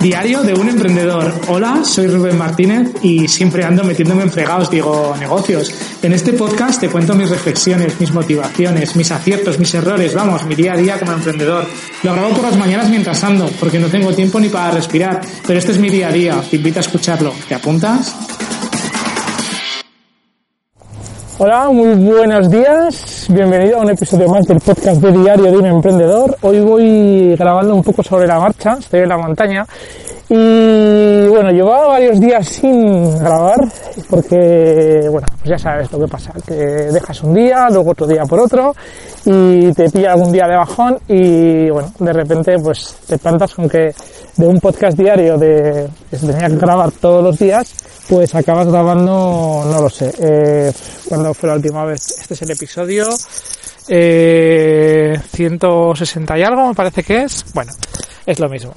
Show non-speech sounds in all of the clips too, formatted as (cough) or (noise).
Diario de un emprendedor. Hola, soy Rubén Martínez y siempre ando metiéndome en fregados, digo, negocios. En este podcast te cuento mis reflexiones, mis motivaciones, mis aciertos, mis errores, vamos, mi día a día como emprendedor. Lo grabo por las mañanas mientras ando, porque no tengo tiempo ni para respirar, pero este es mi día a día, te invito a escucharlo. ¿Te apuntas? Hola, muy buenos días. Bienvenido a un episodio más del podcast de Diario de un Emprendedor. Hoy voy grabando un poco sobre la marcha, estoy en la montaña y bueno, llevaba varios días sin grabar porque, bueno, pues ya sabes lo que pasa, que dejas un día, luego otro día por otro y te pilla algún día de bajón y bueno, de repente pues te plantas con que de un podcast diario de, que se tenía que grabar todos los días, pues acabas grabando, no lo sé, eh, cuando fue la última vez, este es el episodio eh, 160 y algo, me parece que es, bueno, es lo mismo.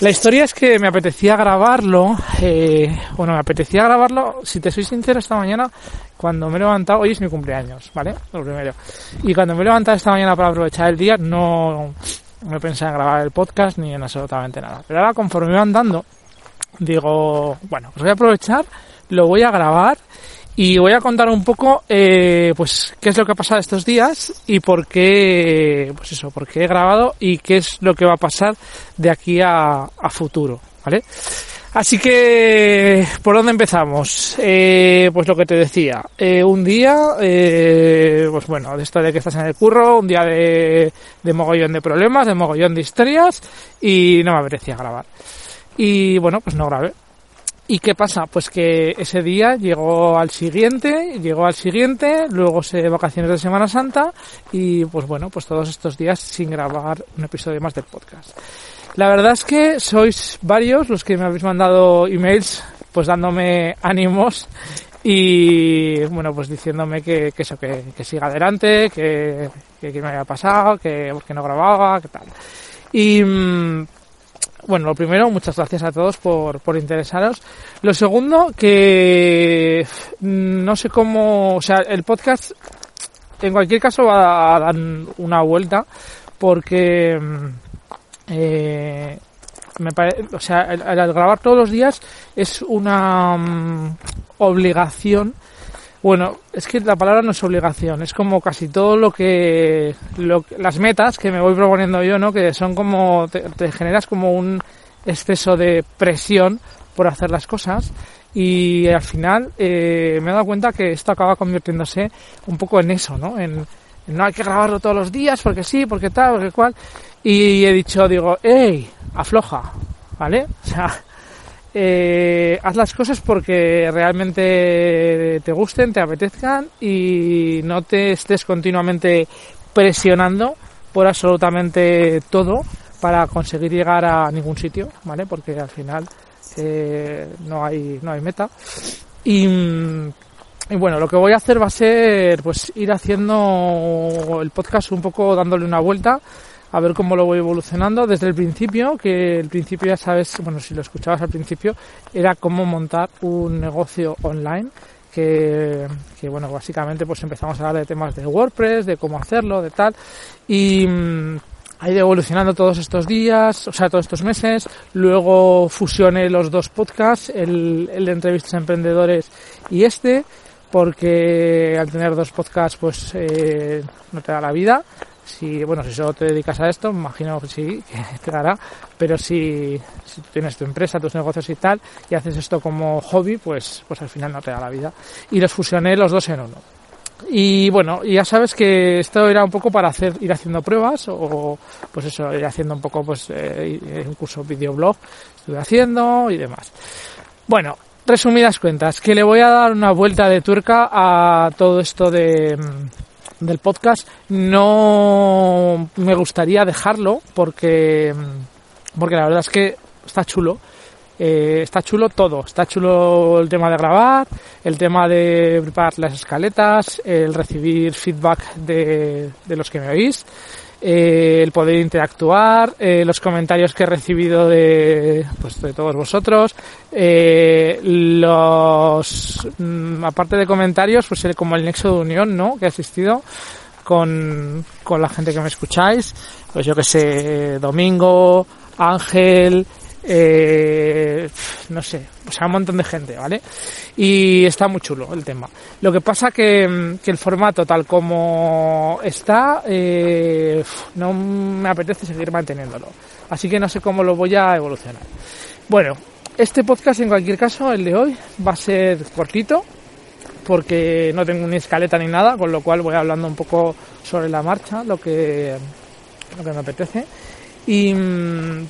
La historia es que me apetecía grabarlo, eh, bueno, me apetecía grabarlo, si te soy sincero, esta mañana, cuando me he levantado, hoy es mi cumpleaños, ¿vale? Lo primero. Y cuando me he levantado esta mañana para aprovechar el día, no, no pensé en grabar el podcast ni en absolutamente nada. Pero ahora, conforme me van dando, digo, bueno, pues voy a aprovechar, lo voy a grabar y voy a contar un poco, eh, pues, qué es lo que ha pasado estos días y por qué, pues eso, por qué he grabado y qué es lo que va a pasar de aquí a, a futuro, ¿vale? Así que, ¿por dónde empezamos? Eh, pues lo que te decía, eh, un día, eh, pues bueno, de esto de que estás en el curro, un día de, de mogollón de problemas, de mogollón de historias y no me apetecía grabar. Y bueno, pues no grabé. ¿Y qué pasa? Pues que ese día llegó al siguiente, llegó al siguiente, luego se vacaciones de Semana Santa y pues bueno, pues todos estos días sin grabar un episodio más del podcast. La verdad es que sois varios los que me habéis mandado emails pues dándome ánimos y bueno pues diciéndome que, que eso, que, que, siga adelante, que, que, me había pasado, que no grababa, que tal. Y mmm, bueno, lo primero, muchas gracias a todos por, por interesaros. Lo segundo, que no sé cómo, o sea, el podcast en cualquier caso va a dar una vuelta porque eh, me parece, o sea, el, el, grabar todos los días es una um, obligación. Bueno, es que la palabra no es obligación, es como casi todo lo que, lo, las metas que me voy proponiendo yo, ¿no? Que son como, te, generas como un exceso de presión por hacer las cosas y al final eh, me he dado cuenta que esto acaba convirtiéndose un poco en eso, ¿no? En, en no hay que grabarlo todos los días porque sí, porque tal, porque cual. Y he dicho, digo, hey, afloja, ¿vale? O sea, eh, haz las cosas porque realmente te gusten, te apetezcan y no te estés continuamente presionando por absolutamente todo para conseguir llegar a ningún sitio, ¿vale? Porque al final eh, no hay no hay meta y, y bueno, lo que voy a hacer va a ser pues ir haciendo el podcast un poco dándole una vuelta a ver cómo lo voy evolucionando desde el principio, que el principio ya sabes, bueno, si lo escuchabas al principio, era cómo montar un negocio online, que, bueno, básicamente pues empezamos a hablar de temas de WordPress, de cómo hacerlo, de tal, y mmm, ha ido evolucionando todos estos días, o sea, todos estos meses. Luego fusioné los dos podcasts, el, de entrevistas emprendedores y este, porque al tener dos podcasts, pues eh, no te da la vida. Si, bueno, si solo te dedicas a esto, imagino que sí, (laughs) que te dará, pero si, si tienes tu empresa, tus negocios y tal, y haces esto como hobby, pues, pues al final no te da la vida. Y los fusioné los dos en uno. Y bueno, ya sabes que esto era un poco para hacer, ir haciendo pruebas o pues eso, ir haciendo un poco pues eh, un curso videoblog, estuve haciendo y demás. Bueno, resumidas cuentas, que le voy a dar una vuelta de tuerca a todo esto de del podcast. No me gustaría dejarlo porque porque la verdad es que está chulo eh, está chulo todo, está chulo el tema de grabar, el tema de preparar las escaletas, el recibir feedback de, de los que me oís eh, el poder interactuar, eh, los comentarios que he recibido de, pues, de todos vosotros, eh, los, mm, aparte de comentarios, pues el- como el nexo de unión, ¿no? Que ha existido con, con la gente que me escucháis, pues yo que sé, Domingo, Ángel, eh, no sé, o sea, un montón de gente, ¿vale? Y está muy chulo el tema. Lo que pasa que, mm, que el formato tal como está, eh, no me apetece seguir manteniéndolo. Así que no sé cómo lo voy a evolucionar. Bueno, este podcast en cualquier caso, el de hoy, va a ser cortito, porque no tengo ni escaleta ni nada, con lo cual voy hablando un poco sobre la marcha, lo que, lo que me apetece. Y mm,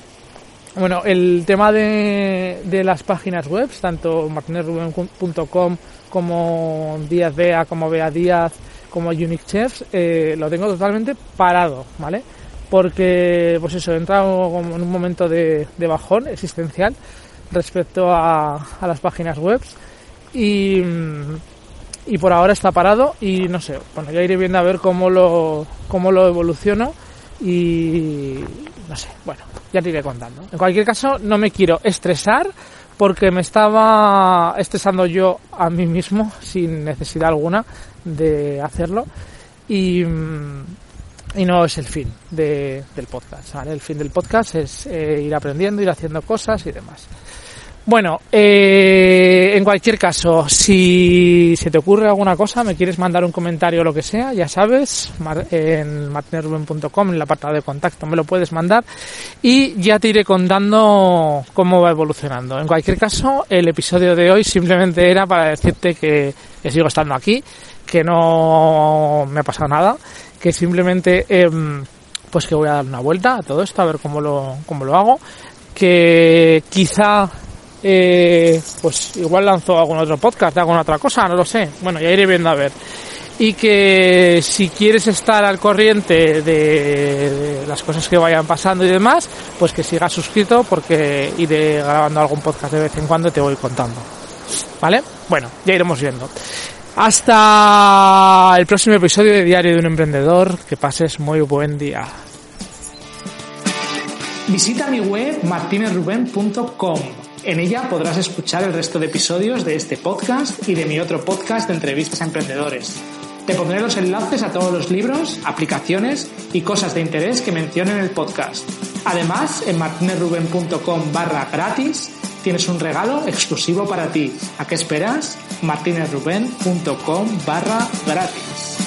bueno, el tema de, de las páginas web, tanto martinezruben.com como Díaz Bea, como Bea Díaz, como Unique Chefs, eh, lo tengo totalmente parado, ¿vale? Porque, pues eso, he entrado en un momento de, de bajón existencial respecto a, a las páginas web y, y por ahora está parado y no sé, bueno, ya iré viendo a ver cómo lo, cómo lo evoluciono y no sé, bueno, ya te iré contando. En cualquier caso, no me quiero estresar porque me estaba estresando yo a mí mismo sin necesidad alguna de hacerlo y, mm, y no es el fin de- del podcast, ¿vale? El fin del podcast es eh, ir aprendiendo, ir haciendo cosas y demás. Bueno, eh, en cualquier caso, si se te ocurre alguna cosa, me quieres mandar un comentario o lo que sea, ya sabes, en martinerruben.com, en el apartado de contacto, me lo puedes mandar y ya te iré contando cómo va evolucionando. En cualquier caso, el episodio de hoy simplemente era para decirte que, que sigo estando aquí, que no me ha pasado nada, que simplemente em, pues que voy a dar una vuelta a todo esto, a ver cómo lo, cómo lo hago, que quizá eh, pues igual lanzo algún otro podcast, alguna otra cosa, no lo sé. Bueno, ya iré viendo a ver. Y que si quieres estar al corriente de, las cosas que vayan pasando y demás, pues que sigas suscrito porque iré grabando algún podcast de vez en cuando y te voy contando. ¿Vale? Bueno, ya iremos viendo. Hasta el próximo episodio de Diario de un Emprendedor. Que pases muy buen día. Visita mi web martinezruben.com. En ella podrás escuchar el resto de episodios de este podcast y de mi otro podcast de entrevistas a emprendedores. Te pondré los enlaces a todos los libros, aplicaciones y cosas de interés que menciono en el podcast. Además, en martinezruben.com barra gratis tienes un regalo exclusivo para ti. ¿A qué esperas? martinezruben.com barra gratis.